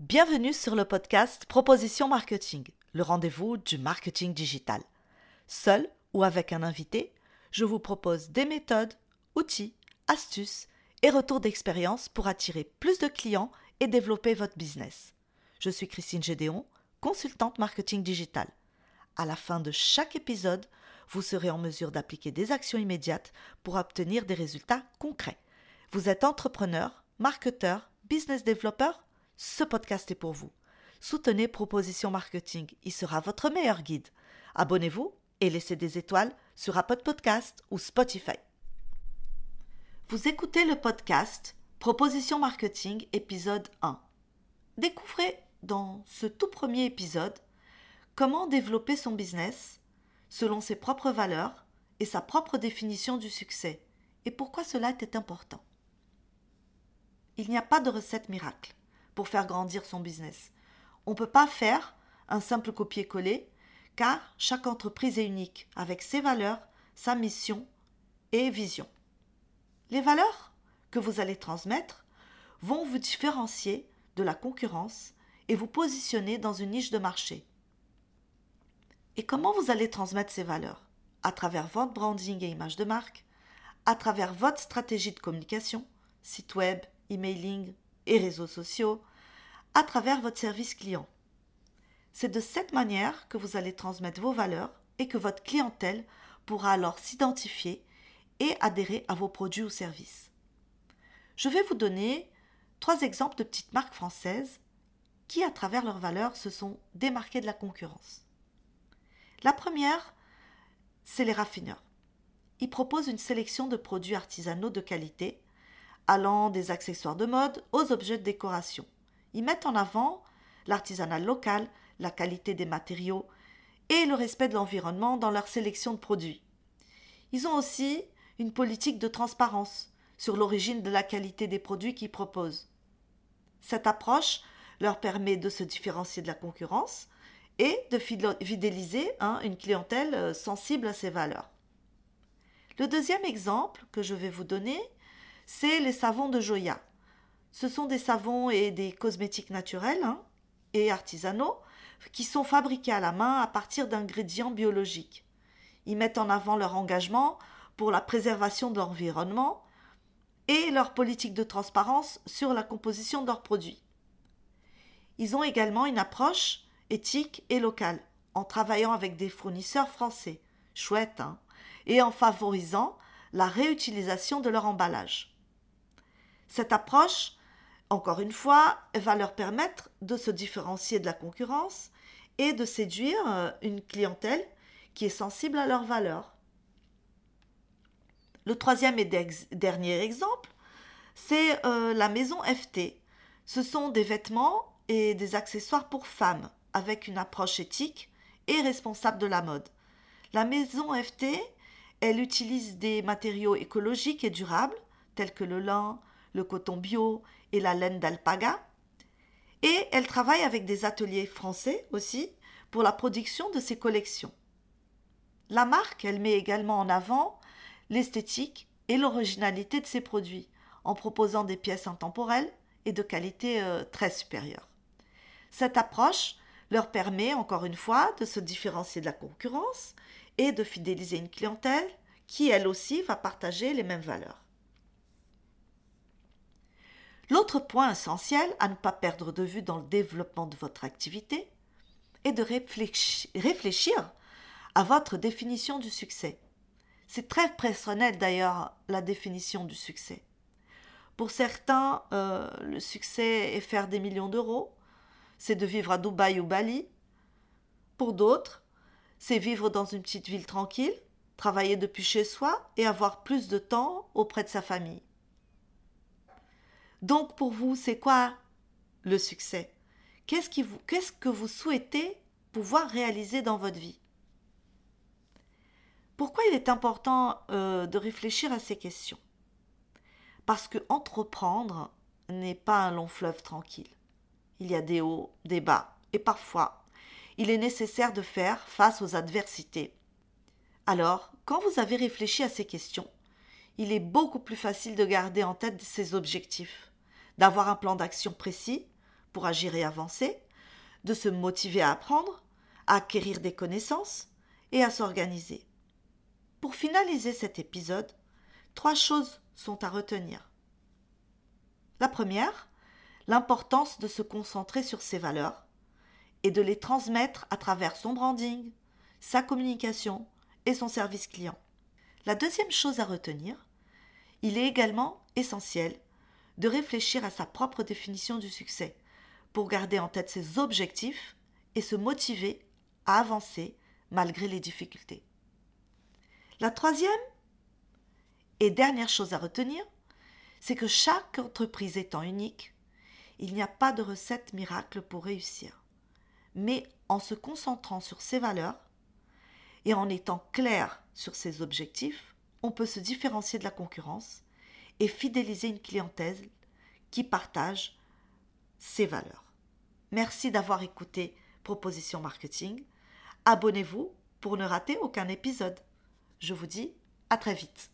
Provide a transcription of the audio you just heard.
Bienvenue sur le podcast Proposition Marketing, le rendez-vous du marketing digital. Seul ou avec un invité, je vous propose des méthodes, outils, astuces et retours d'expérience pour attirer plus de clients et développer votre business. Je suis Christine Gédéon, consultante marketing digital. À la fin de chaque épisode, vous serez en mesure d'appliquer des actions immédiates pour obtenir des résultats concrets. Vous êtes entrepreneur, marketeur, business développeur ce podcast est pour vous. Soutenez Proposition Marketing, il sera votre meilleur guide. Abonnez-vous et laissez des étoiles sur Apple Podcast ou Spotify. Vous écoutez le podcast Proposition Marketing épisode 1. Découvrez dans ce tout premier épisode comment développer son business selon ses propres valeurs et sa propre définition du succès et pourquoi cela était important. Il n'y a pas de recette miracle pour faire grandir son business. On ne peut pas faire un simple copier-coller car chaque entreprise est unique avec ses valeurs, sa mission et vision. Les valeurs que vous allez transmettre vont vous différencier de la concurrence et vous positionner dans une niche de marché. Et comment vous allez transmettre ces valeurs? À travers votre branding et image de marque, à travers votre stratégie de communication, site web, emailing, et réseaux sociaux, à travers votre service client. C'est de cette manière que vous allez transmettre vos valeurs et que votre clientèle pourra alors s'identifier et adhérer à vos produits ou services. Je vais vous donner trois exemples de petites marques françaises qui, à travers leurs valeurs, se sont démarquées de la concurrence. La première, c'est les raffineurs. Ils proposent une sélection de produits artisanaux de qualité allant des accessoires de mode aux objets de décoration. Ils mettent en avant l'artisanat local, la qualité des matériaux et le respect de l'environnement dans leur sélection de produits. Ils ont aussi une politique de transparence sur l'origine de la qualité des produits qu'ils proposent. Cette approche leur permet de se différencier de la concurrence et de fidéliser hein, une clientèle euh, sensible à ces valeurs. Le deuxième exemple que je vais vous donner c'est les savons de Joya. Ce sont des savons et des cosmétiques naturels hein, et artisanaux qui sont fabriqués à la main à partir d'ingrédients biologiques. Ils mettent en avant leur engagement pour la préservation de l'environnement et leur politique de transparence sur la composition de leurs produits. Ils ont également une approche éthique et locale, en travaillant avec des fournisseurs français, chouette, hein, et en favorisant la réutilisation de leur emballage. Cette approche, encore une fois, va leur permettre de se différencier de la concurrence et de séduire euh, une clientèle qui est sensible à leurs valeurs. Le troisième et dernier exemple, c'est euh, la maison FT. Ce sont des vêtements et des accessoires pour femmes avec une approche éthique et responsable de la mode. La maison FT, elle utilise des matériaux écologiques et durables tels que le lin, le coton bio et la laine d'alpaga. Et elle travaille avec des ateliers français aussi pour la production de ses collections. La marque, elle met également en avant l'esthétique et l'originalité de ses produits en proposant des pièces intemporelles et de qualité euh, très supérieure. Cette approche leur permet encore une fois de se différencier de la concurrence et de fidéliser une clientèle qui elle aussi va partager les mêmes valeurs. L'autre point essentiel à ne pas perdre de vue dans le développement de votre activité est de réfléchir à votre définition du succès. C'est très personnel d'ailleurs la définition du succès. Pour certains, euh, le succès est faire des millions d'euros, c'est de vivre à Dubaï ou Bali. Pour d'autres, c'est vivre dans une petite ville tranquille, travailler depuis chez soi et avoir plus de temps auprès de sa famille. Donc pour vous, c'est quoi le succès? Qu'est-ce que vous souhaitez pouvoir réaliser dans votre vie? Pourquoi il est important euh, de réfléchir à ces questions? Parce que entreprendre n'est pas un long fleuve tranquille. Il y a des hauts, des bas, et parfois, il est nécessaire de faire face aux adversités. Alors, quand vous avez réfléchi à ces questions, il est beaucoup plus facile de garder en tête ces objectifs d'avoir un plan d'action précis pour agir et avancer, de se motiver à apprendre, à acquérir des connaissances et à s'organiser. Pour finaliser cet épisode, trois choses sont à retenir. La première, l'importance de se concentrer sur ses valeurs et de les transmettre à travers son branding, sa communication et son service client. La deuxième chose à retenir, il est également essentiel de réfléchir à sa propre définition du succès pour garder en tête ses objectifs et se motiver à avancer malgré les difficultés. La troisième et dernière chose à retenir, c'est que chaque entreprise étant unique, il n'y a pas de recette miracle pour réussir. Mais en se concentrant sur ses valeurs et en étant clair sur ses objectifs, on peut se différencier de la concurrence et fidéliser une clientèle qui partage ses valeurs. Merci d'avoir écouté Proposition Marketing. Abonnez-vous pour ne rater aucun épisode. Je vous dis à très vite.